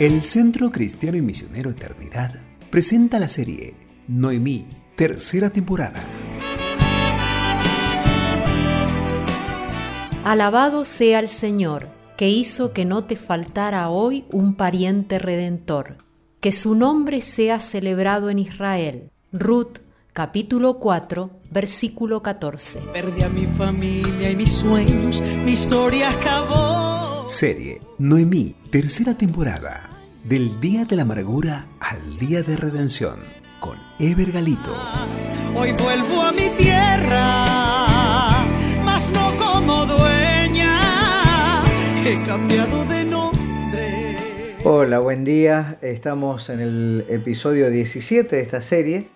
El Centro Cristiano y Misionero Eternidad presenta la serie Noemí, tercera temporada. Alabado sea el Señor, que hizo que no te faltara hoy un pariente redentor, que su nombre sea celebrado en Israel. Ruth, capítulo 4, versículo 14. Perdí a mi familia y mis sueños, mi historia acabó. Serie Noemí, tercera temporada. Del día de la amargura al día de redención, con Ever Galito. Hoy vuelvo a mi tierra, mas no como dueña. He cambiado de nombre. Hola, buen día. Estamos en el episodio 17 de esta serie.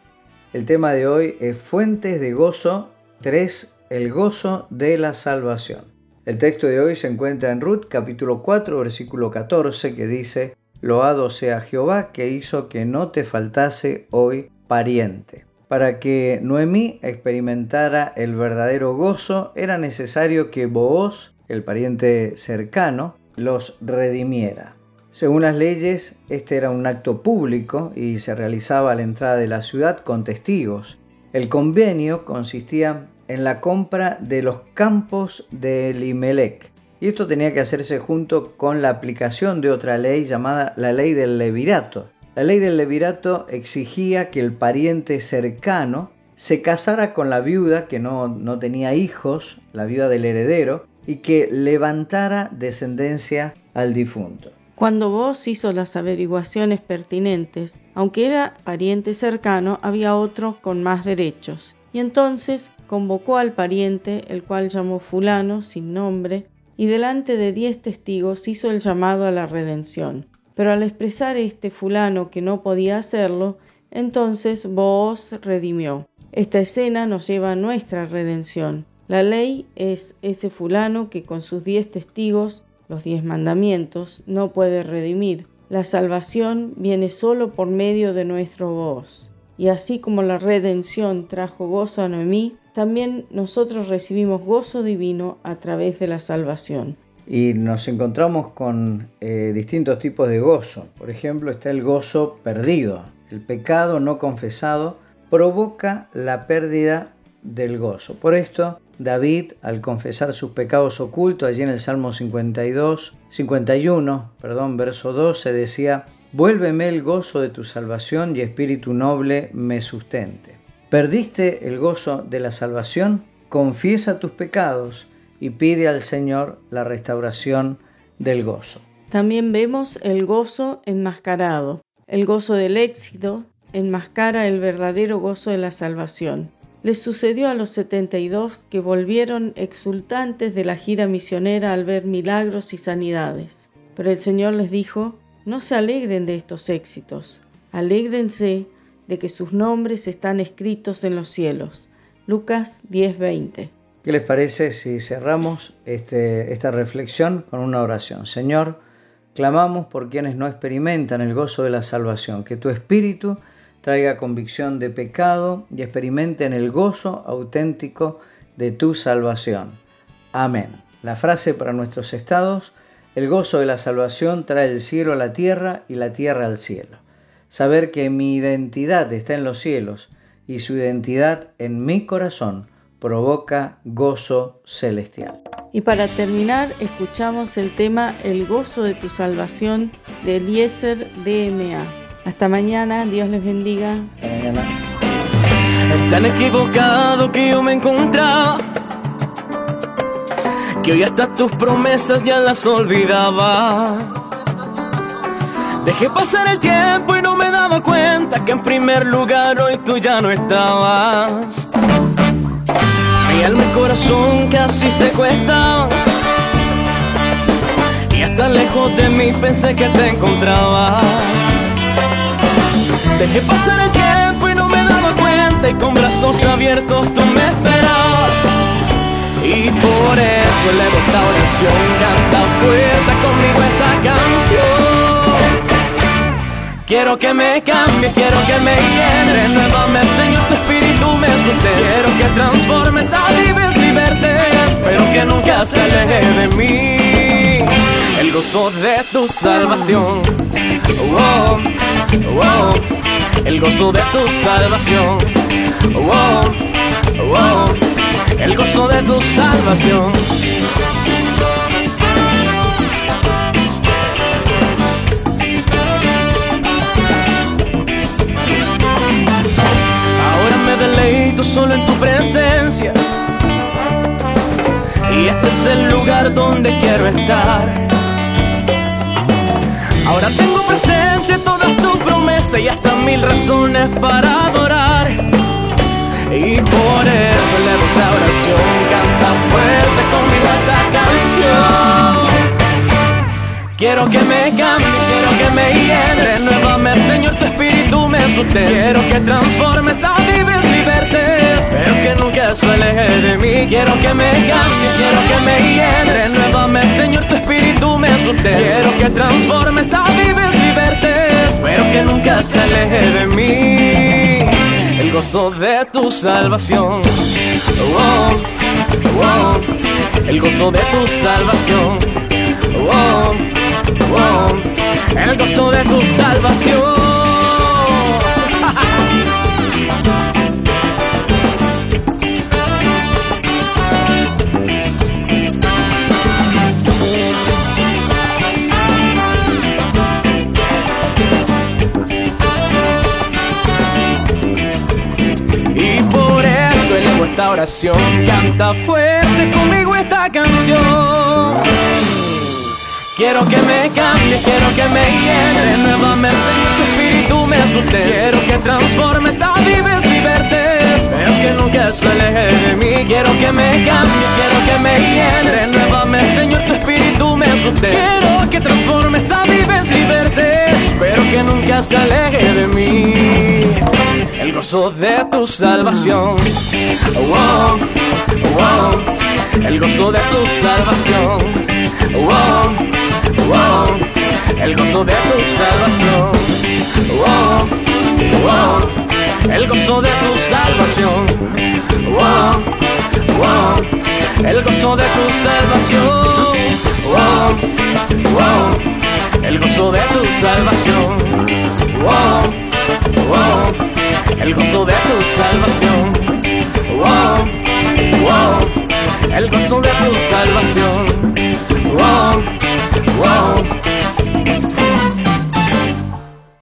El tema de hoy es Fuentes de Gozo 3, el gozo de la salvación. El texto de hoy se encuentra en Ruth capítulo 4 versículo 14 que dice, Loado sea Jehová que hizo que no te faltase hoy pariente. Para que Noemí experimentara el verdadero gozo era necesario que Booz, el pariente cercano, los redimiera. Según las leyes, este era un acto público y se realizaba a la entrada de la ciudad con testigos. El convenio consistía en la compra de los campos de Limelec, y esto tenía que hacerse junto con la aplicación de otra ley llamada la ley del levirato. La ley del levirato exigía que el pariente cercano se casara con la viuda que no, no tenía hijos, la viuda del heredero, y que levantara descendencia al difunto. Cuando vos hizo las averiguaciones pertinentes, aunque era pariente cercano, había otro con más derechos. Y entonces convocó al pariente, el cual llamó fulano, sin nombre, y delante de diez testigos hizo el llamado a la redención. Pero al expresar este fulano que no podía hacerlo, entonces vos redimió. Esta escena nos lleva a nuestra redención. La ley es ese fulano que con sus diez testigos, los diez mandamientos, no puede redimir. La salvación viene solo por medio de nuestro voz. Y así como la redención trajo gozo a Noemí, también nosotros recibimos gozo divino a través de la salvación. Y nos encontramos con eh, distintos tipos de gozo. Por ejemplo, está el gozo perdido. El pecado no confesado provoca la pérdida del gozo. Por esto, David, al confesar sus pecados ocultos, allí en el Salmo 52, 51, perdón, verso 12, decía, Vuélveme el gozo de tu salvación y espíritu noble me sustente. ¿Perdiste el gozo de la salvación? Confiesa tus pecados y pide al Señor la restauración del gozo. También vemos el gozo enmascarado. El gozo del éxito enmascara el verdadero gozo de la salvación. Les sucedió a los 72 que volvieron exultantes de la gira misionera al ver milagros y sanidades. Pero el Señor les dijo, no se alegren de estos éxitos, alégrense de que sus nombres están escritos en los cielos. Lucas 10:20. ¿Qué les parece si cerramos este, esta reflexión con una oración? Señor, clamamos por quienes no experimentan el gozo de la salvación, que tu espíritu traiga convicción de pecado y experimenten el gozo auténtico de tu salvación. Amén. La frase para nuestros estados el gozo de la salvación trae el cielo a la tierra y la tierra al cielo. Saber que mi identidad está en los cielos y su identidad en mi corazón provoca gozo celestial. Y para terminar, escuchamos el tema El gozo de tu salvación de Eliezer DMA. Hasta mañana, Dios les bendiga. Hasta mañana. Tan equivocado que yo me encontraba que hoy hasta tus promesas ya las olvidaba. Dejé pasar el tiempo y no daba cuenta que en primer lugar hoy tú ya no estabas. Mi alma y corazón casi se cuestaban. Y hasta lejos de mí pensé que te encontrabas. Dejé pasar el tiempo y no me daba cuenta y con brazos abiertos tú me esperabas. Y por eso elevo esta oración, canta fuerte conmigo esta canción. Quiero que me cambie, quiero que me llene, nuevame Señor, tu espíritu me sustente. Quiero que transformes a vives libertes, pero que nunca se aleje de mí. el gozo de tu salvación. Oh, oh, el gozo de tu salvación. Oh, oh, el gozo de tu salvación. Solo en tu presencia. Y este es el lugar donde quiero estar. Ahora tengo presente todas tus promesas y hasta mil razones para adorar. Y por eso esta oración, canta fuerte conmigo esta canción. Quiero que me cambie, quiero que me llene, renuévame Señor, tu espíritu me sustente. Quiero que transformes Quiero que me cambie, quiero que me llene, renuévame Señor, tu espíritu me sustente. Quiero que transformes a vives libertes, pero que nunca se aleje de mí. El gozo de tu salvación. Oh, oh, el gozo de tu salvación. Oh, oh, el gozo de tu salvación. Oración, canta fuerte conmigo esta canción. Quiero que me cambie, quiero que me llene nuevamente tu espíritu me asuste. Quiero que transformes a vives libertes, pero que nunca se aleje de mí. Quiero que me cambie, quiero que me llene nuevamente Señor, tu espíritu me asuste. Quiero que transformes a vives libertes, pero que nunca se aleje de mí. Gozo de tu salvación. Wow, wow, el gozo de tu salvación. El gozo de tu salvación. El gozo de tu salvación. El gozo de tu salvación. Wow, el gozo de tu salvación. El gozo de tu salvación. Wow, wow, el gozo de tu salvación.